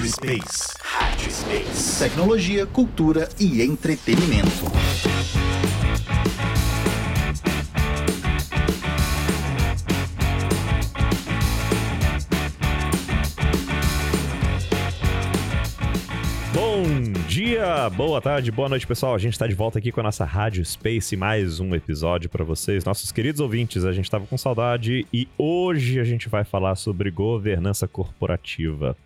Rádio Space. Rádio Space. Tecnologia, cultura e entretenimento. Bom dia, boa tarde, boa noite, pessoal. A gente está de volta aqui com a nossa Rádio Space, mais um episódio para vocês, nossos queridos ouvintes. A gente estava com saudade e hoje a gente vai falar sobre governança corporativa.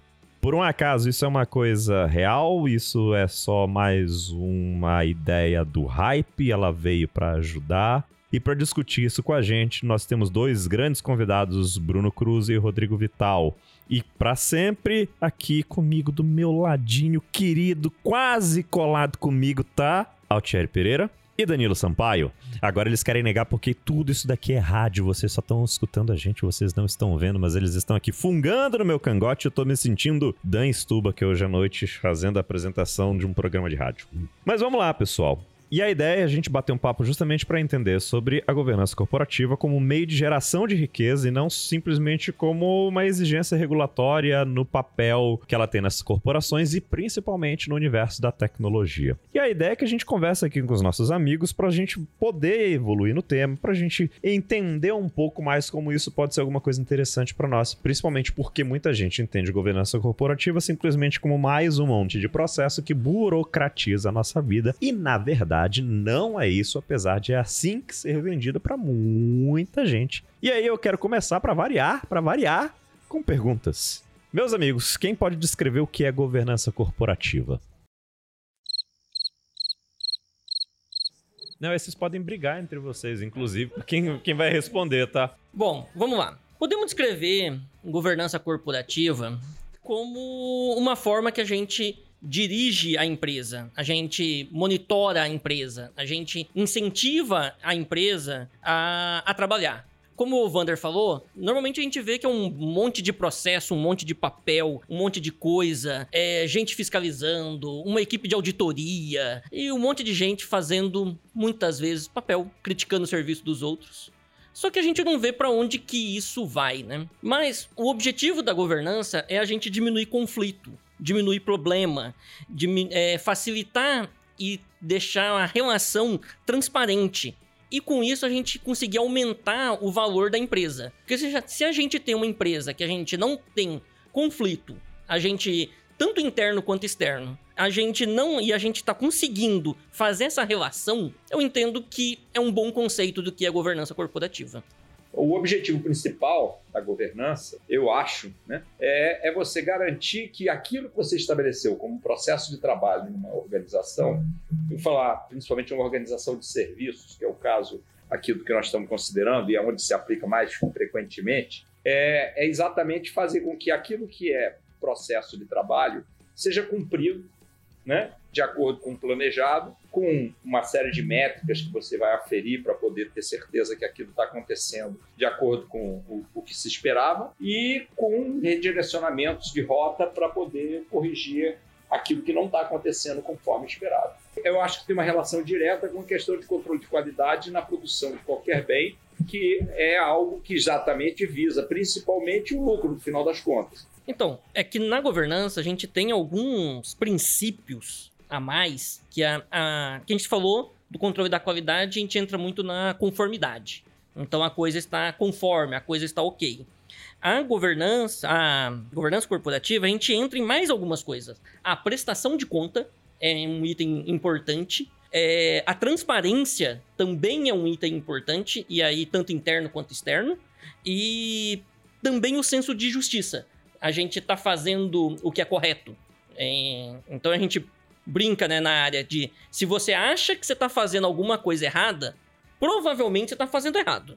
Por um acaso, isso é uma coisa real? Isso é só mais uma ideia do hype? Ela veio para ajudar? E para discutir isso com a gente, nós temos dois grandes convidados, Bruno Cruz e Rodrigo Vital. E para sempre aqui comigo do meu ladinho querido, quase colado comigo, tá? Altieri Pereira e Danilo Sampaio. Agora eles querem negar porque tudo isso daqui é rádio, vocês só estão escutando a gente, vocês não estão vendo, mas eles estão aqui fungando no meu cangote, eu tô me sentindo Dan Stuba que hoje à noite fazendo a apresentação de um programa de rádio. Mas vamos lá, pessoal. E a ideia é a gente bater um papo justamente para entender sobre a governança corporativa como meio de geração de riqueza e não simplesmente como uma exigência regulatória no papel que ela tem nessas corporações e principalmente no universo da tecnologia. E a ideia é que a gente conversa aqui com os nossos amigos para a gente poder evoluir no tema, para a gente entender um pouco mais como isso pode ser alguma coisa interessante para nós, principalmente porque muita gente entende governança corporativa simplesmente como mais um monte de processo que burocratiza a nossa vida e, na verdade, não é isso, apesar de é assim que ser vendido para muita gente. E aí eu quero começar para variar, para variar, com perguntas. Meus amigos, quem pode descrever o que é governança corporativa? Não, esses podem brigar entre vocês, inclusive, quem, quem vai responder, tá? Bom, vamos lá. Podemos descrever governança corporativa como uma forma que a gente dirige a empresa, a gente monitora a empresa, a gente incentiva a empresa a, a trabalhar. Como o Vander falou, normalmente a gente vê que é um monte de processo, um monte de papel, um monte de coisa, é, gente fiscalizando, uma equipe de auditoria e um monte de gente fazendo muitas vezes papel, criticando o serviço dos outros. Só que a gente não vê para onde que isso vai, né? Mas o objetivo da governança é a gente diminuir conflito, diminuir problema, é, facilitar e deixar a relação transparente. E com isso a gente conseguir aumentar o valor da empresa. Porque se, se a gente tem uma empresa que a gente não tem conflito, a gente tanto interno quanto externo, a gente não e a gente está conseguindo fazer essa relação, eu entendo que é um bom conceito do que é governança corporativa. O objetivo principal da governança, eu acho, né, é, é você garantir que aquilo que você estabeleceu como processo de trabalho em uma organização, eu vou falar principalmente uma organização de serviços, que é o caso aqui do que nós estamos considerando e é onde se aplica mais frequentemente, é, é exatamente fazer com que aquilo que é processo de trabalho seja cumprido né, de acordo com o planejado, com uma série de métricas que você vai aferir para poder ter certeza que aquilo está acontecendo de acordo com o, o, que se esperava e com redirecionamentos de rota para poder corrigir aquilo que não está acontecendo conforme esperado. Eu acho que tem uma relação direta com a questão de controle de qualidade na produção de qualquer bem, que é algo que exatamente visa principalmente o lucro no final das contas. Então, é que na governança a gente tem alguns princípios a mais que a, a, que a gente falou do controle da qualidade, a gente entra muito na conformidade. Então a coisa está conforme, a coisa está ok. A governança, a governança corporativa, a gente entra em mais algumas coisas. A prestação de conta é um item importante. É, a transparência também é um item importante, e aí tanto interno quanto externo. E também o senso de justiça a gente está fazendo o que é correto. É, então a gente brinca né, na área de se você acha que você está fazendo alguma coisa errada, provavelmente você está fazendo errado.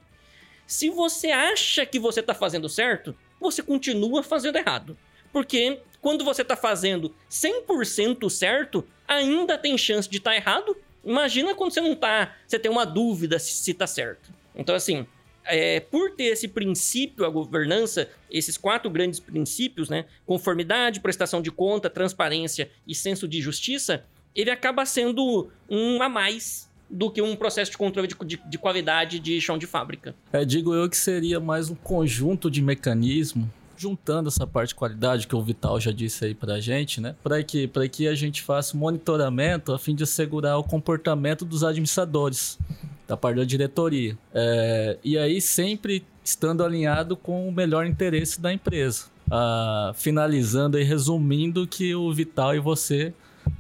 Se você acha que você está fazendo certo, você continua fazendo errado. Porque quando você está fazendo 100% certo, ainda tem chance de estar tá errado. Imagina quando você não está, você tem uma dúvida se está certo. Então assim, é, por ter esse princípio, a governança, esses quatro grandes princípios, né? Conformidade, prestação de conta, transparência e senso de justiça, ele acaba sendo um a mais do que um processo de controle de, de, de qualidade de chão de fábrica. É, digo eu que seria mais um conjunto de mecanismo juntando essa parte de qualidade que o Vital já disse aí pra gente, né? Para que, pra que a gente faça monitoramento a fim de assegurar o comportamento dos administradores, da parte da diretoria. É, e aí sempre estando alinhado com o melhor interesse da empresa. Ah, finalizando e resumindo que o Vital e você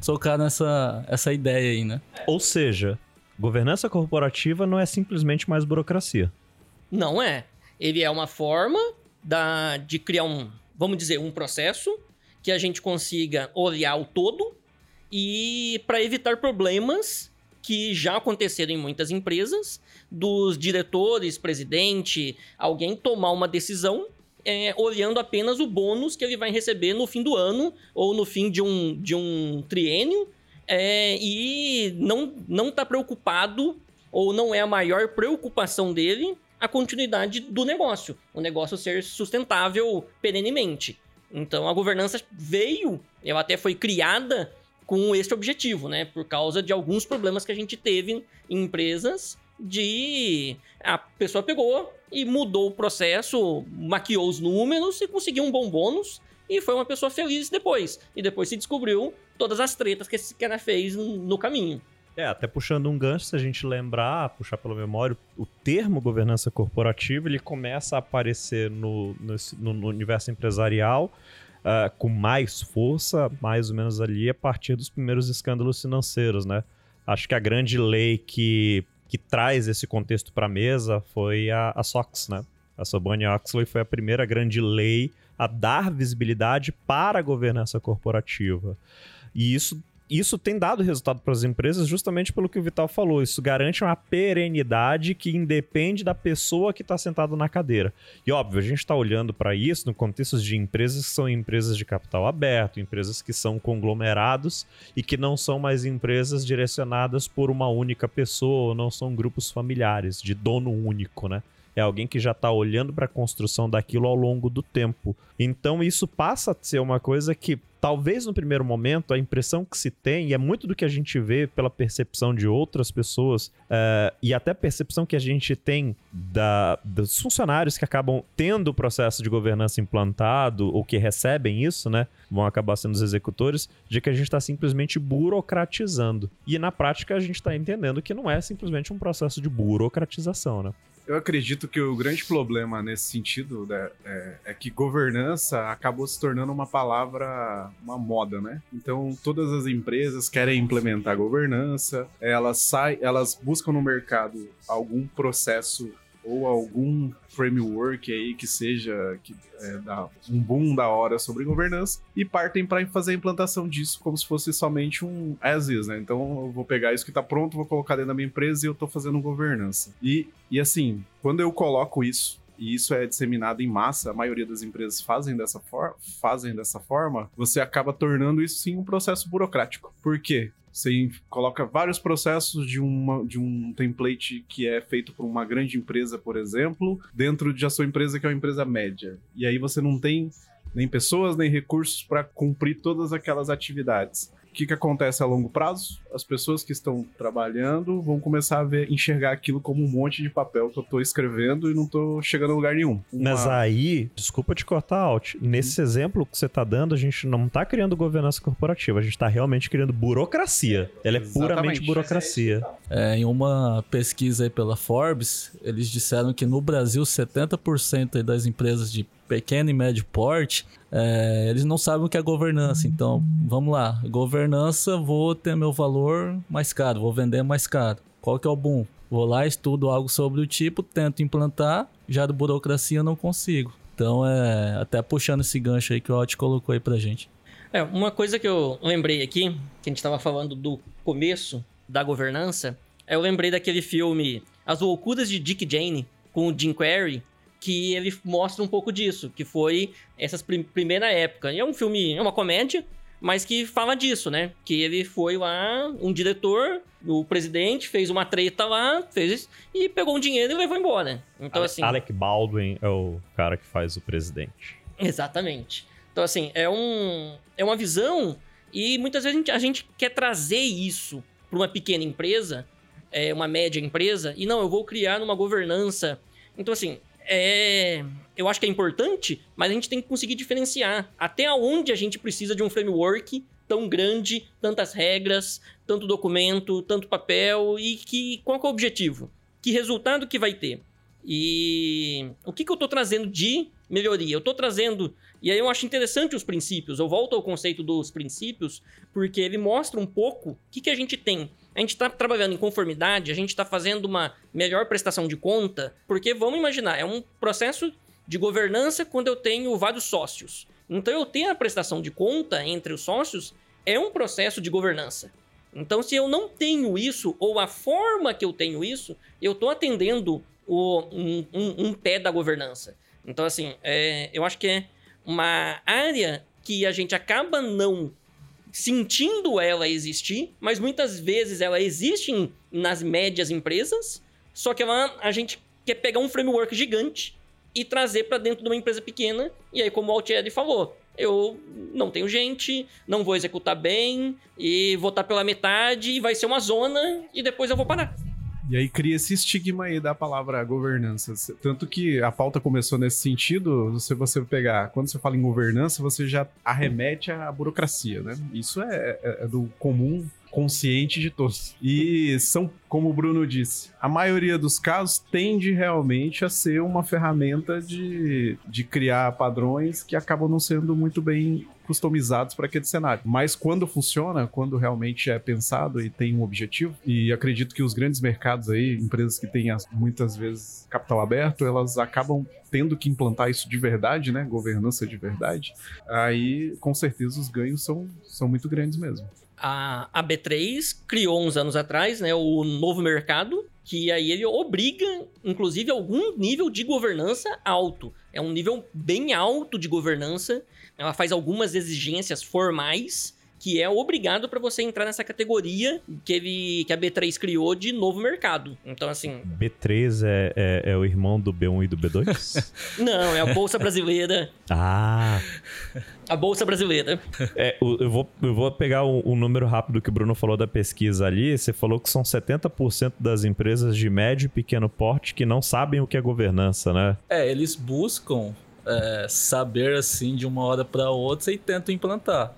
tocaram essa, essa ideia aí, né? Ou seja, governança corporativa não é simplesmente mais burocracia. Não é. Ele é uma forma da, de criar um, vamos dizer, um processo que a gente consiga olhar o todo e para evitar problemas que já aconteceram em muitas empresas, dos diretores, presidente, alguém tomar uma decisão é, olhando apenas o bônus que ele vai receber no fim do ano ou no fim de um, de um triênio é, e não, não tá preocupado ou não é a maior preocupação dele a continuidade do negócio, o negócio ser sustentável perenemente. Então a governança veio, ela até foi criada com esse objetivo, né? Por causa de alguns problemas que a gente teve em empresas de a pessoa pegou e mudou o processo, maquiou os números e conseguiu um bom bônus e foi uma pessoa feliz depois. E depois se descobriu todas as tretas que esse cara fez no caminho. É, até puxando um gancho, se a gente lembrar, puxar pela memória, o termo governança corporativa, ele começa a aparecer no, no, no universo empresarial uh, com mais força, mais ou menos ali, a partir dos primeiros escândalos financeiros, né? Acho que a grande lei que, que traz esse contexto para a mesa foi a, a SOX, né? A Sarbanes-Oxley foi a primeira grande lei a dar visibilidade para a governança corporativa. E isso isso tem dado resultado para as empresas justamente pelo que o Vital falou. Isso garante uma perenidade que independe da pessoa que está sentada na cadeira. E óbvio, a gente está olhando para isso no contexto de empresas que são empresas de capital aberto, empresas que são conglomerados e que não são mais empresas direcionadas por uma única pessoa, ou não são grupos familiares de dono único, né? É alguém que já está olhando para a construção daquilo ao longo do tempo. Então isso passa a ser uma coisa que talvez no primeiro momento a impressão que se tem, e é muito do que a gente vê pela percepção de outras pessoas, uh, e até a percepção que a gente tem da, dos funcionários que acabam tendo o processo de governança implantado, ou que recebem isso, né? Vão acabar sendo os executores, de que a gente está simplesmente burocratizando. E na prática a gente está entendendo que não é simplesmente um processo de burocratização, né? Eu acredito que o grande problema nesse sentido né, é, é, que governança acabou se tornando uma palavra, uma moda, né? Então todas as empresas querem implementar governança, elas saem, elas buscam no mercado algum processo ou algum framework aí que seja que é, dá um boom da hora sobre governança e partem para fazer a implantação disso como se fosse somente um as is, né? Então eu vou pegar isso que está pronto, vou colocar dentro da minha empresa e eu estou fazendo governança. E, e assim, quando eu coloco isso e isso é disseminado em massa, a maioria das empresas fazem dessa, fazem dessa forma, você acaba tornando isso sim um processo burocrático. Por quê? Você coloca vários processos de, uma, de um template que é feito por uma grande empresa, por exemplo, dentro de a sua empresa, que é uma empresa média. E aí você não tem nem pessoas, nem recursos para cumprir todas aquelas atividades que, que acontece a longo prazo? As pessoas que estão trabalhando vão começar a ver, enxergar aquilo como um monte de papel que eu estou escrevendo e não estou chegando a lugar nenhum. Uma... Mas aí, desculpa te cortar, Alt, nesse uhum. exemplo que você está dando, a gente não está criando governança corporativa, a gente está realmente criando burocracia. Ela é Exatamente. puramente burocracia. É, em uma pesquisa aí pela Forbes, eles disseram que no Brasil 70% das empresas de pequeno e médio porte, é, eles não sabem o que é governança. Então, vamos lá. Governança, vou ter meu valor mais caro, vou vender mais caro. Qual que é o bom? Vou lá, estudo algo sobre o tipo, tento implantar, já de burocracia não consigo. Então, é até puxando esse gancho aí que o Alt colocou aí pra gente. É, uma coisa que eu lembrei aqui, que a gente estava falando do começo da governança, eu lembrei daquele filme As Loucuras de Dick Jane, com o Jim Carrey, que ele mostra um pouco disso, que foi essa prim primeira época. E é um filme, é uma comédia, mas que fala disso, né? Que ele foi lá, um diretor, o presidente, fez uma treta lá, fez e pegou um dinheiro e levou embora. Então, Alec, assim. Alec Baldwin é o cara que faz o presidente. Exatamente. Então, assim, é, um, é uma visão e muitas vezes a gente, a gente quer trazer isso para uma pequena empresa, é, uma média empresa, e não, eu vou criar uma governança. Então, assim, é, eu acho que é importante, mas a gente tem que conseguir diferenciar até onde a gente precisa de um framework tão grande, tantas regras, tanto documento, tanto papel e que qual que é o objetivo? Que resultado que vai ter? E o que, que eu estou trazendo de melhoria? Eu estou trazendo e aí eu acho interessante os princípios. Eu volto ao conceito dos princípios, porque ele mostra um pouco o que, que a gente tem. A gente está trabalhando em conformidade, a gente está fazendo uma melhor prestação de conta, porque vamos imaginar, é um processo de governança quando eu tenho vários sócios. Então eu ter a prestação de conta entre os sócios é um processo de governança. Então, se eu não tenho isso, ou a forma que eu tenho isso, eu estou atendendo o, um, um, um, pé da governança. Então, assim, é, eu acho que é uma área que a gente acaba não sentindo ela existir, mas muitas vezes ela existe em, nas médias empresas, só que ela, a gente quer pegar um framework gigante e trazer para dentro de uma empresa pequena, e aí como o Altieri falou, eu não tenho gente, não vou executar bem, e vou estar pela metade, e vai ser uma zona, e depois eu vou parar. E aí cria esse estigma aí da palavra governança. Tanto que a pauta começou nesse sentido, se você pegar, quando você fala em governança, você já arremete à burocracia, né? Isso é, é, é do comum consciente de todos. E são, como o Bruno disse, a maioria dos casos tende realmente a ser uma ferramenta de, de criar padrões que acabam não sendo muito bem customizados para aquele cenário. Mas quando funciona, quando realmente é pensado e tem um objetivo, e acredito que os grandes mercados aí, empresas que têm muitas vezes capital aberto, elas acabam tendo que implantar isso de verdade, né? Governança de verdade. Aí, com certeza, os ganhos são, são muito grandes mesmo a, a B3 criou uns anos atrás, né, o novo mercado, que aí ele obriga, inclusive, algum nível de governança alto. É um nível bem alto de governança. Ela faz algumas exigências formais que é obrigado para você entrar nessa categoria que, ele, que a B3 criou de novo mercado. Então, assim. B3 é, é, é o irmão do B1 e do B2? Não, é a Bolsa Brasileira. ah! A Bolsa Brasileira. É, eu, vou, eu vou pegar o, o, número rápido que o Bruno falou da pesquisa ali. Você falou que são 70% das empresas de médio e pequeno porte que não sabem o que é governança, né? É, eles buscam é, saber assim de uma hora para outra e tentam implantar.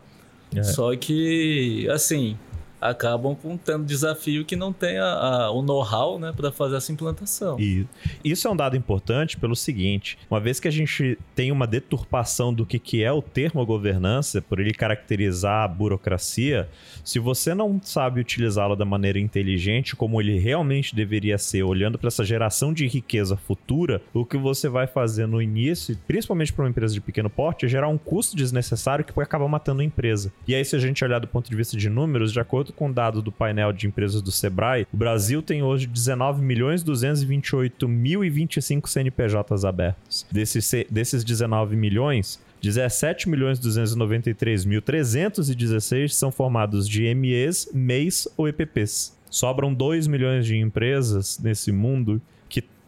É. Só que, assim, acabam tendo desafio que não tem a, o know-how né, para fazer essa implantação. E isso é um dado importante pelo seguinte: uma vez que a gente tem uma deturpação do que, que é o termo governança, por ele caracterizar a burocracia, se você não sabe utilizá-lo da maneira inteligente, como ele realmente deveria ser, olhando para essa geração de riqueza futura, o que você vai fazer no início, principalmente para uma empresa de pequeno porte, é gerar um custo desnecessário que pode acabar matando a empresa. E aí, se a gente olhar do ponto de vista de números, de acordo acordo com dado do painel de empresas do Sebrae, o Brasil tem hoje 19 milhões 228 mil e 25 CNPJs abertos. Desses, desses 19 milhões, 17 milhões 293 mil 316 são formados de MEs, MEIs ou EPPs. Sobram 2 milhões de empresas nesse mundo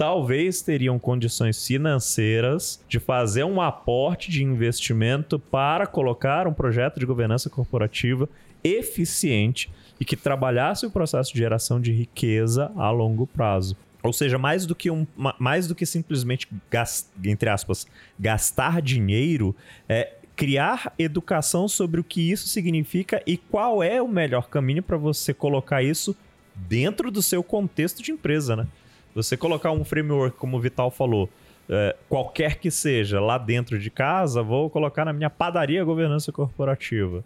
talvez teriam condições financeiras de fazer um aporte de investimento para colocar um projeto de governança corporativa eficiente e que trabalhasse o processo de geração de riqueza a longo prazo. Ou seja, mais do que, um, mais do que simplesmente, entre aspas, gastar dinheiro, é criar educação sobre o que isso significa e qual é o melhor caminho para você colocar isso dentro do seu contexto de empresa, né? Você colocar um framework, como o Vital falou, é, qualquer que seja, lá dentro de casa, vou colocar na minha padaria governança corporativa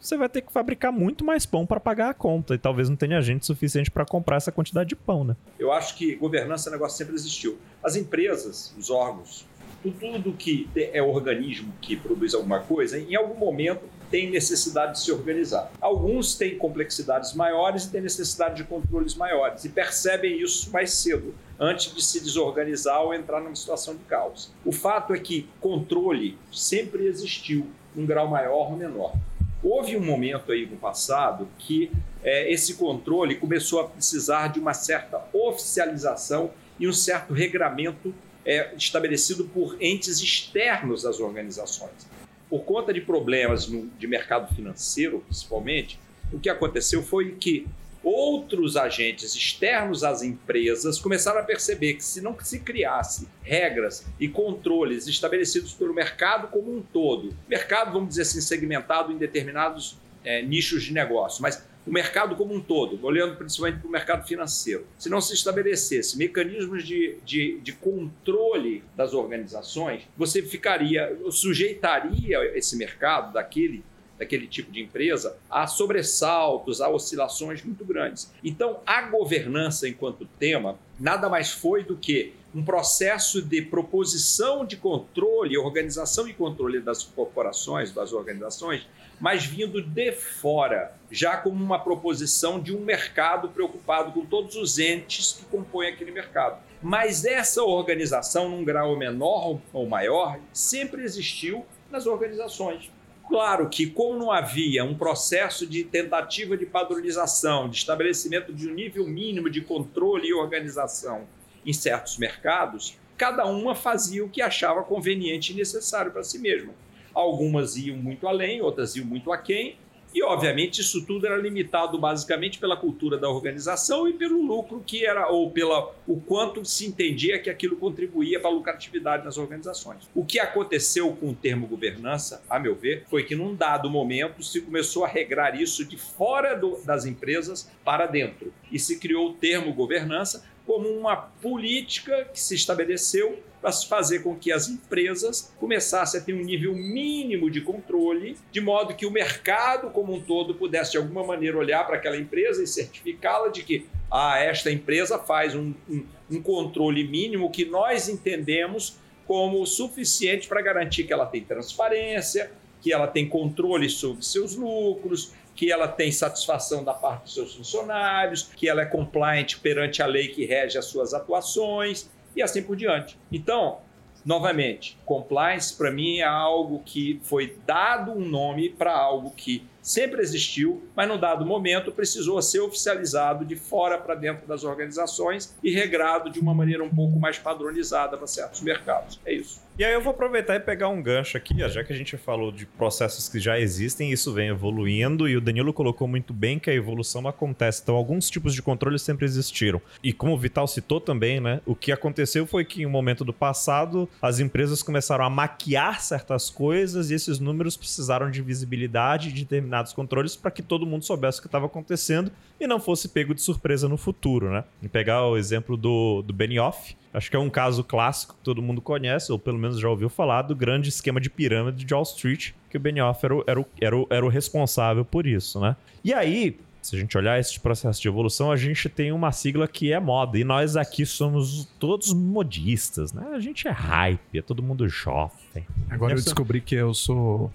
você vai ter que fabricar muito mais pão para pagar a conta e talvez não tenha gente suficiente para comprar essa quantidade de pão, né? Eu acho que governança é um negócio sempre existiu. As empresas, os órgãos, tudo que é organismo que produz alguma coisa, em algum momento tem necessidade de se organizar. Alguns têm complexidades maiores e têm necessidade de controles maiores e percebem isso mais cedo, antes de se desorganizar ou entrar numa situação de caos. O fato é que controle sempre existiu, um grau maior ou menor. Houve um momento aí no passado que é, esse controle começou a precisar de uma certa oficialização e um certo regramento é, estabelecido por entes externos às organizações. Por conta de problemas no, de mercado financeiro, principalmente, o que aconteceu foi que outros agentes externos às empresas começaram a perceber que se não se criasse regras e controles estabelecidos pelo mercado como um todo, mercado, vamos dizer assim, segmentado em determinados é, nichos de negócio, mas o mercado como um todo, olhando principalmente para o mercado financeiro. Se não se estabelecesse mecanismos de, de, de, controle das organizações, você ficaria, sujeitaria esse mercado daquele daquele tipo de empresa, há sobressaltos, há oscilações muito grandes. Então, a governança enquanto tema nada mais foi do que um processo de proposição de controle, organização e controle das corporações, das organizações, mas vindo de fora, já como uma proposição de um mercado preocupado com todos os entes que compõem aquele mercado. Mas essa organização, num grau menor ou maior, sempre existiu nas organizações. Claro que, como não havia um processo de tentativa de padronização, de estabelecimento de um nível mínimo de controle e organização em certos mercados, cada uma fazia o que achava conveniente e necessário para si mesma. Algumas iam muito além, outras iam muito aquém, e, obviamente, isso tudo era limitado basicamente pela cultura da organização e pelo lucro que era, ou pela o quanto se entendia que aquilo contribuía para a lucratividade das organizações. O que aconteceu com o termo governança, a meu ver, foi que num dado momento se começou a regrar isso de fora do, das empresas para dentro. E se criou o termo governança como uma política que se estabeleceu para fazer com que as empresas começassem a ter um nível mínimo de controle, de modo que o mercado como um todo pudesse de alguma maneira olhar para aquela empresa e certificá-la de que ah, esta empresa faz um, um, um controle mínimo que nós entendemos como suficiente para garantir que ela tem transparência, que ela tem controle sobre seus lucros, que ela tem satisfação da parte dos seus funcionários, que ela é compliant perante a lei que rege as suas atuações e assim por diante. Então, novamente, compliance para mim é algo que foi dado um nome para algo que sempre existiu, mas no dado momento precisou ser oficializado de fora para dentro das organizações e regrado de uma maneira um pouco mais padronizada para certos mercados. É isso. E aí eu vou aproveitar e pegar um gancho aqui, já que a gente falou de processos que já existem, isso vem evoluindo e o Danilo colocou muito bem que a evolução acontece. Então alguns tipos de controle sempre existiram. E como o Vital citou também, né, o que aconteceu foi que em um momento do passado as empresas começaram a maquiar certas coisas e esses números precisaram de visibilidade de determinados controles para que todo mundo soubesse o que estava acontecendo e não fosse pego de surpresa no futuro, né? E pegar o exemplo do, do Benioff, Acho que é um caso clássico que todo mundo conhece, ou pelo menos já ouviu falar, do grande esquema de pirâmide de Wall Street, que o Benioff era o, era o, era o, era o responsável por isso, né? E aí, se a gente olhar esse processo de evolução, a gente tem uma sigla que é moda. E nós aqui somos todos modistas, né? A gente é hype, é todo mundo jovem. Agora eu, eu descobri que eu sou.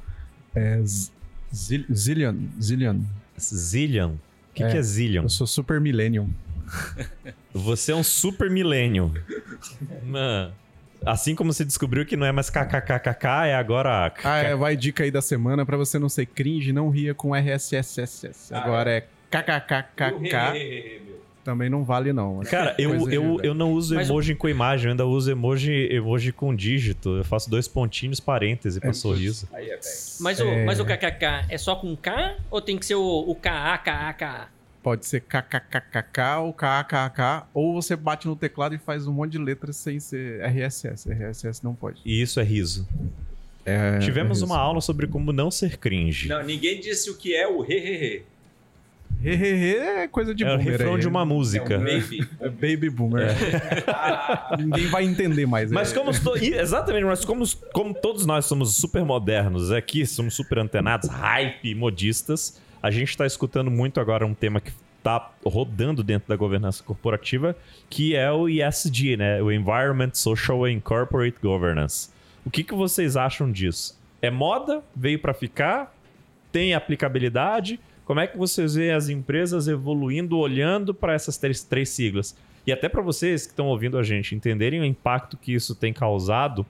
É, Zillion. Zillion. Zillion? O que é, que é Zillion? Eu sou Super Millennium. Você é um super milênio. Mano. Assim como você descobriu que não é mais kkkk, é agora. Ah, é, vai dica aí da semana para você não ser cringe, não ria com RSSSS. Ah, agora é kkkk. Também não vale, não. Cara, eu, eu, eu não uso emoji com imagem, eu ainda uso emoji, emoji com dígito. Eu faço dois pontinhos, parêntese pra é, sorriso. Aí é, mas, é... O, mas o kkk é só com K ou tem que ser o, o? Pode ser kkkk ou KKK, ou você bate no teclado e faz um monte de letras sem ser RSS. RSS não pode. E isso é riso. É, Tivemos é uma aula sobre como não ser cringe. Não, ninguém disse o que é o hehehe. Hehehe é coisa de é boomer. É o refrão aí. de uma música. É um baby. é baby boomer. É. Ninguém vai entender mais. Mas é. como... Exatamente, mas como, como todos nós somos super modernos aqui, somos super antenados, hype, modistas a gente está escutando muito agora um tema que está rodando dentro da governança corporativa, que é o ESG, né? O Environment, Social and Corporate Governance. O que, que vocês acham disso? É moda? Veio para ficar? Tem aplicabilidade? Como é que vocês veem as empresas evoluindo, olhando para essas três, três siglas? E até para vocês que estão ouvindo a gente entenderem o impacto que isso tem causado,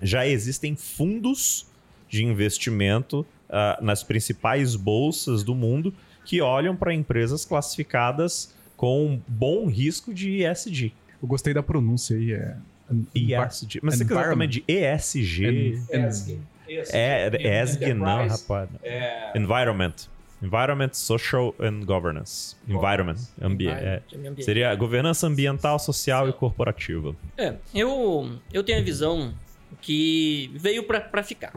já existem fundos de investimento uh, nas principais bolsas do mundo que olham para empresas classificadas com bom risco de ESG. Eu gostei da pronúncia aí, é... ESG. Mas você quiser também de ESG. ESG. É, ESG não, rapaz. É... Environment. Environment, Social and Governance. Environment. Ambi é. Ambiente. Seria governança ambiental, social e corporativa. É, eu, eu tenho a visão que veio pra, pra ficar.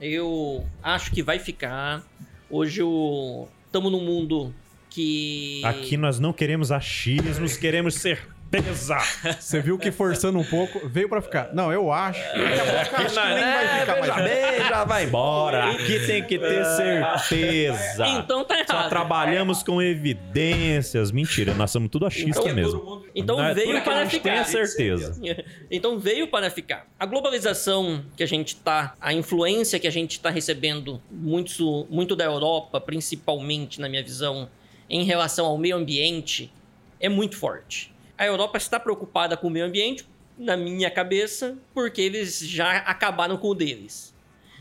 Eu acho que vai ficar. Hoje estamos num mundo que. Aqui nós não queremos achismos, queremos certeza. Você viu que forçando um pouco, veio pra ficar. Não, eu acho. Aqui nós nem vai ficar mais bem, já vai embora. Aqui tem que ter certeza. Então tá Só errado. trabalhamos com evidências. Mentira, nós somos tudo achista Então- mesmo. Então Não é veio que para tem ficar. a certeza. Então veio para ficar. A globalização que a gente tá, a influência que a gente está recebendo muito, muito da Europa, principalmente na minha visão, em relação ao meio ambiente, é muito forte. A Europa está preocupada com o meio ambiente, na minha cabeça, porque eles já acabaram com o deles.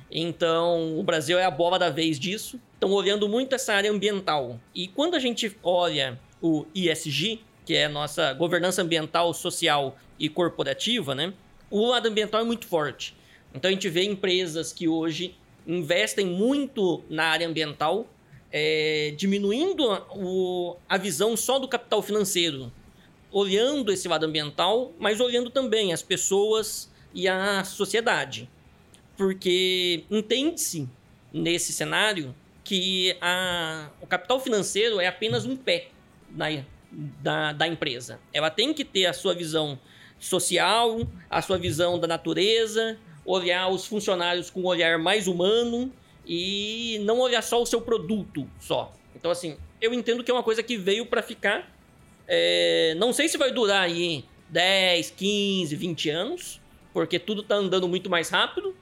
Então, o Brasil é a bola da vez disso. Estão olhando muito essa área ambiental. E quando a gente olha o ISG, que é a nossa governança ambiental, social e corporativa, né? O lado ambiental é muito forte. Então a gente vê empresas que hoje investem muito na área ambiental, é, diminuindo o- a visão só do capital financeiro, olhando esse lado ambiental, mas olhando também as pessoas e a sociedade. Porque entende-se nesse cenário que a- o capital financeiro é apenas um pé na, da, da empresa. Ela tem que ter a sua visão social, a sua visão da natureza, olhar os funcionários com um olhar mais humano e não olhar só o seu produto só. Então, assim, eu entendo que é uma coisa que veio para ficar. É, não sei se vai durar aí 10, 15, 20 anos, porque tudo tá andando muito mais rápido,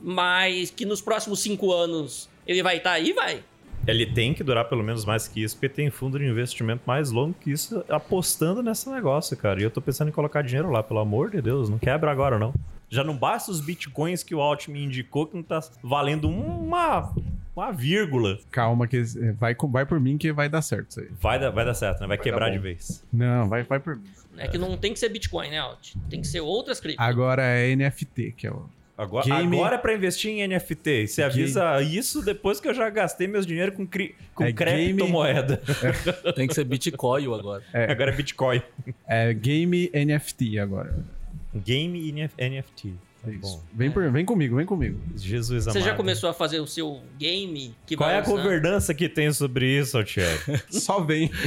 mas que nos próximos 5 anos ele vai estar aí, vai. Ele tem que durar pelo menos mais que isso, porque tem fundo de investimento mais longo que isso apostando nesse negócio, cara. E eu tô pensando em colocar dinheiro lá, pelo amor de Deus, não quebra agora não. Já não basta os bitcoins que o Alt me indicou que não tá valendo uma, uma vírgula. Calma, que eh, vai, vai por mim que vai dar certo isso aí. Vai dar, vai dar certo, né? Vai, Vai quebrar de vez. Não, vai, vai por mim. É que não tem que ser Bitcoin, né, Alt? Tem que ser outras criptos. Agora é NFT, que é o. Agora, Game- agora é pra investir em NFT. Você avisa isso depois que eu já gastei meus dinheiro com, cri... com É game- criptomoeda. Tem que ser Bitcoin agora. É. Agora é Bitcoin. É game NFT agora. Game NF- NFT. É isso. Vem, por, vem comigo, vem comigo. Jesus Você amado. já começou a fazer o seu game? Que Qual é a usar? governança que tem sobre isso, Altieri? Só vem.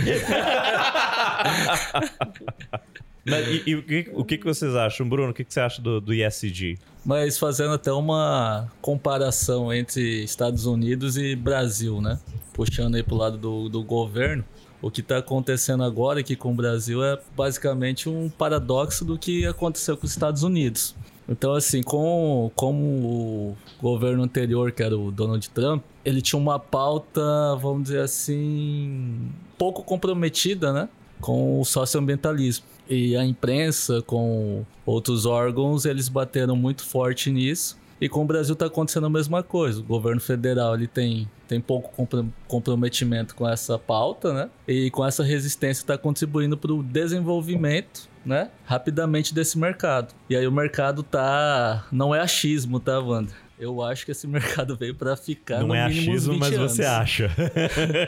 Mas e, e o, que, o que que vocês acham? Bruno, o que, que você acha do, do ISG? Mas fazendo até uma comparação entre Estados Unidos e Brasil, né? Puxando aí pro lado do, do governo, o que está acontecendo agora aqui com o Brasil é basicamente um paradoxo do que aconteceu com os Estados Unidos. Então, assim, com, como o governo anterior, que era o Donald Trump, ele tinha uma pauta, vamos dizer assim, pouco comprometida, né? Com o socioambientalismo. E a imprensa, com outros órgãos, eles bateram muito forte nisso. E com o Brasil está acontecendo a mesma coisa. O governo federal ele tem, tem pouco compro- comprometimento com essa pauta, né? E com essa resistência está contribuindo para o desenvolvimento, né? Rapidamente desse mercado. E aí o mercado tá. Não é achismo, tá, Wanda? Eu acho que esse mercado veio para ficar Não no é mínimo achismo, 20 mas anos. você acha.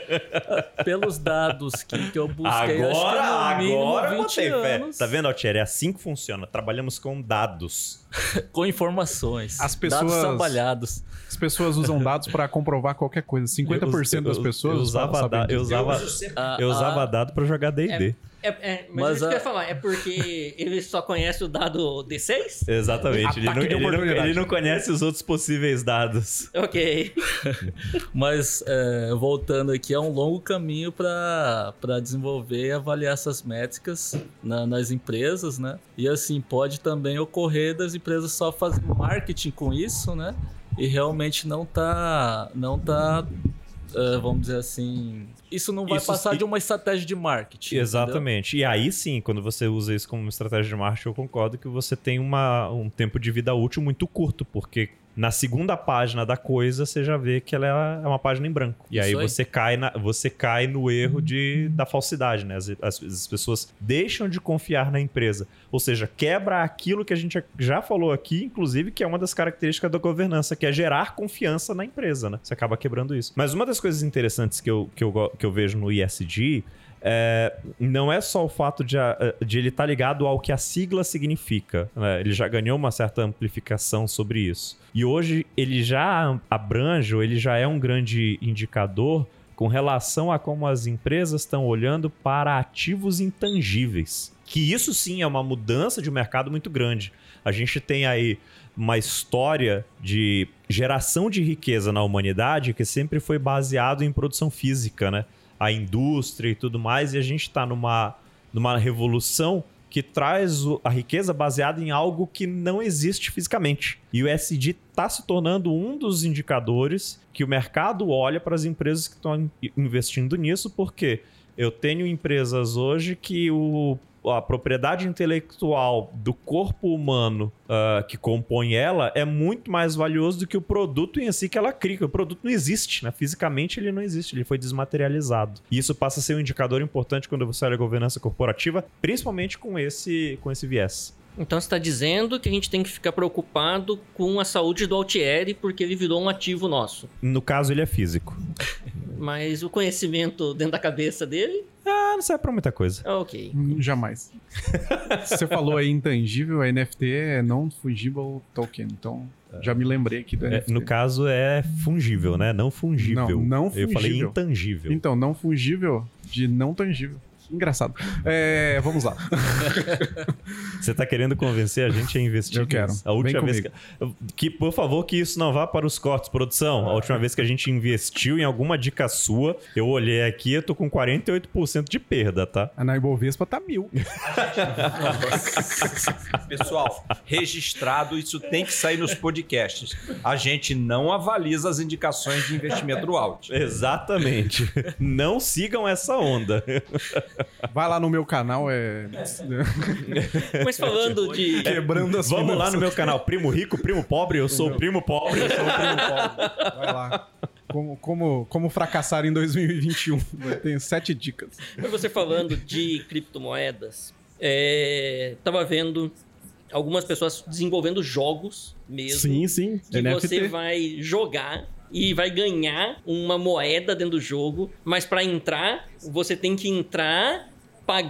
Pelos dados que, que eu busquei, Agora, acho que no mínimo agora eu 20 botei fé. anos. Tá vendo, Altieri? É assim que funciona. Trabalhamos com dados. Com informações. As Dados pessoas- trabalhados. As pessoas usam dados pra comprovar qualquer coisa. 50% das Eu- pessoas eu usava, da- eu usava, sempre. Ah, eu usava dado pra jogar D&D. É, é, mas, Mas é isso que eu a- ia falar. É porque ele só conhece o dado D6? Exatamente. Ele não, ele, não, ele não conhece os outros possíveis dados. Ok. Mas é, voltando aqui, é um longo caminho para desenvolver e avaliar essas métricas na- nas empresas, né? E assim, pode também ocorrer das empresas só fazer marketing com isso, né? E realmente não tá. Não tá. É, vamos dizer assim. Isso não vai Isso- passar de uma estratégia de marketing. entendeu? Exatamente. E aí sim, quando você usa isso como estratégia de marketing, eu concordo que você tem uma, um tempo de vida útil muito curto, porque Na segunda página da coisa, você já vê que ela é uma página em branco. E aí, aí. você cai na, você cai no erro de, da falsidade, né? As, as- as pessoas deixam de confiar na empresa. Ou seja, quebra aquilo que a gente já falou aqui, inclusive, que é uma das características da governança, que é gerar confiança na empresa, né? Você acaba quebrando isso. Mas uma das coisas interessantes que eu, que eu, que eu vejo no ISD é, não é só o fato de, de ele estar ligado ao que a sigla significa. né? Ele já ganhou uma certa amplificação sobre isso. E hoje ele já abrange, ele já é um grande indicador com relação a como as empresas estão olhando para ativos intangíveis. Que isso sim é uma mudança de mercado muito grande. A gente tem aí uma história de geração de riqueza na humanidade que sempre foi baseado em produção física, né? A indústria e tudo mais, e a gente está numa, numa revolução que traz a riqueza baseada em algo que não existe fisicamente. E o SD está se tornando um dos indicadores que o mercado olha para as empresas que estão in- investindo nisso, porque eu tenho empresas hoje que o, a propriedade intelectual do corpo humano ah, que compõe ela é muito mais valioso do que o produto em si que ela cria. O produto não existe, né? Fisicamente ele não existe, ele foi desmaterializado. E isso passa a ser um indicador importante quando você olha a governança corporativa, principalmente com esse, com esse viés. Então você está dizendo que a gente tem que ficar preocupado com a saúde do Altieri porque ele virou um ativo nosso. No caso, ele é físico. Mas o conhecimento dentro da cabeça dele, Ah, não serve pra muita coisa. é ok. Hum, Jamais. Você falou aí intangível, a NFT é non-fungible token. Então, já me lembrei aqui do É, NFT. no caso, é fungível, né? Não fungível. Não, não Eu falei fungível. intangível. Então, não fungível de não tangível. Engraçado. É, vamos lá. Você tá querendo convencer a gente a investir Eu quero. A última Vem vez que, que, por favor, que isso não vá para os cortes, produção. A última vez que a gente investiu em alguma dica sua, eu olhei aqui, eu tô com 48% de perda, tá? A na Ibovespa tá mil. Pessoal, registrado, isso tem que sair nos podcasts. A gente não avaliza as indicações de investimento do Alt. Exatamente. não sigam essa onda. Vai lá no meu canal, é. Mas falando de. Quebrando as Vamos lá finanças. no meu canal Primo Rico, Primo Pobre, eu sou o Primo Pobre. Eu sou o primo pobre. Vai lá. Como, como, como fracassar em 2021. Tem sete dicas. Mas você falando de criptomoedas, é, tava vendo algumas pessoas desenvolvendo jogos mesmo. Sim, sim. que NFT. você vai jogar e vai ganhar uma moeda dentro do jogo, mas para entrar, você tem que entrar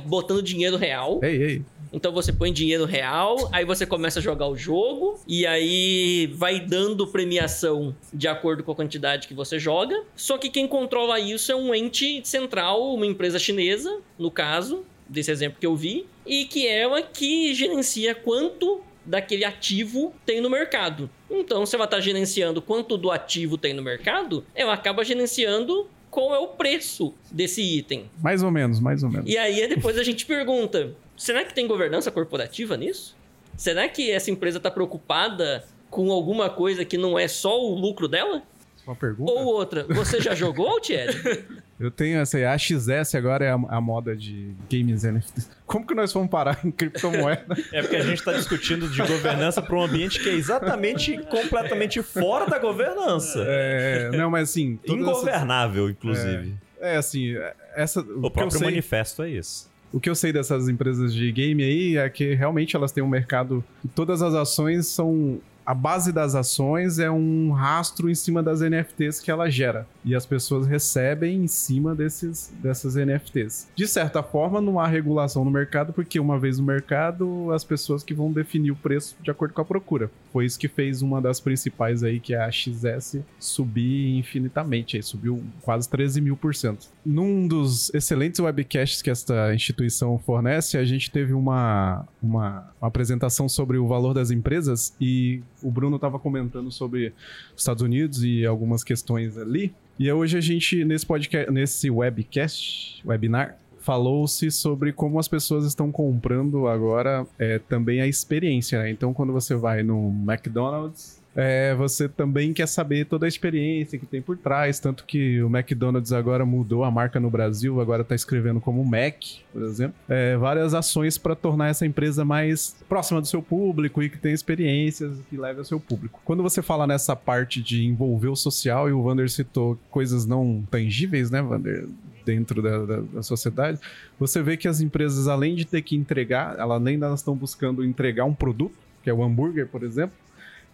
botando dinheiro real. Ei, ei. Então você põe dinheiro real, aí você começa a jogar o jogo e aí vai dando premiação de acordo com a quantidade que você joga. Só que quem controla isso é um ente central, uma empresa chinesa, no caso, desse exemplo que eu vi, e que é ela que gerencia quanto daquele ativo tem no mercado. Então, se ela está gerenciando quanto do ativo tem no mercado, ela acaba gerenciando qual é o preço desse item. Mais ou menos, mais ou menos. E aí depois a gente pergunta: será que tem governança corporativa nisso? Será que essa empresa está preocupada com alguma coisa que não é só o lucro dela? Uma pergunta? Ou outra, você já jogou, Altieri? Eu tenho essa aí, a XS agora é a, a moda de games NFT. Como que nós fomos parar em criptomoeda? É porque a gente está discutindo de governança para um ambiente que é exatamente completamente fora da governança. É, não, mas assim. todas essas- Ingovernável, inclusive. É, assim, essa, o, O próprio sei, manifesto é isso. o que eu sei dessas empresas de game aí é que realmente elas têm um mercado. Todas as ações são. A base das ações é um rastro em cima das NFTs que ela gera. E as pessoas recebem em cima desses, dessas NFTs. De certa forma, não há regulação no mercado, porque uma vez no mercado, as pessoas que vão definir o preço de acordo com a procura. Foi isso que fez uma das principais aí, que é a XS, subir infinitamente. Aí subiu quase 13 mil por cento. Num dos excelentes webcasts que esta instituição fornece, a gente teve uma, uma, uma apresentação sobre o valor das empresas e o Bruno estava comentando sobre os Estados Unidos e algumas questões ali. E hoje a gente, nesse podcast, nesse webcast, webinar, falou-se sobre como as pessoas estão comprando agora é, também a experiência, né? Então, quando você vai no McDonald's, é, você também quer saber toda a experiência que tem por trás. Tanto que o McDonald's agora mudou a marca no Brasil, agora está escrevendo como Mac, por exemplo. É, várias ações para tornar essa empresa mais próxima do seu público e que tenha experiências que leve ao seu público. Quando você fala nessa parte de envolver o social, e o Vander citou coisas não tangíveis, né, Vander? dentro da, da, da, sociedade, você vê que as empresas, além de ter que entregar, além delas estão buscando entregar um produto, que é o hambúrguer, por exemplo,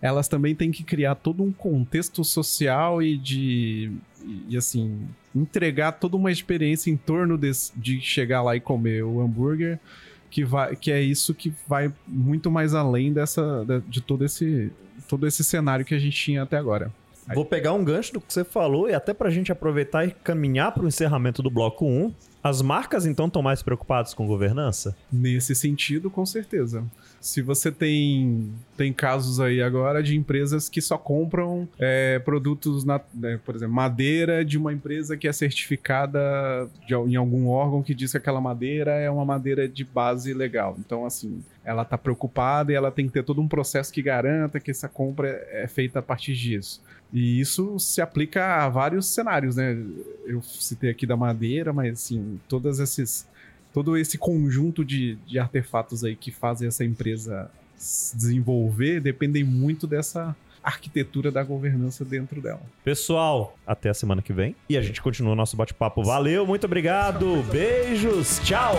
elas também têm que criar todo um contexto social e de. E, assim, entregar toda uma experiência em torno de chegar lá e comer o hambúrguer, que, vai, que é isso que vai muito mais além dessa, de todo esse, todo esse cenário que a gente tinha até agora. Vou pegar um gancho do que você falou e até pra gente aproveitar e caminhar pro encerramento do bloco 1. As marcas, então, estão mais preocupadas com governança? Nesse sentido, com certeza. Se você tem, tem casos aí agora de empresas que só compram é, produtos, na, né, por exemplo, madeira de uma empresa que é certificada de, em algum órgão que diz que aquela madeira é uma madeira de base legal. Então, assim, ela está preocupada e ela tem que ter todo um processo que garanta que essa compra é feita a partir disso. E isso se aplica a vários cenários, né? Eu citei aqui da madeira, mas assim, todas esses todo esse conjunto de, de artefatos aí que fazem essa empresa se desenvolver dependem muito dessa arquitetura da governança dentro dela. Pessoal, até a semana que vem e a gente continua nosso bate-papo. Valeu, muito obrigado, beijos, tchau!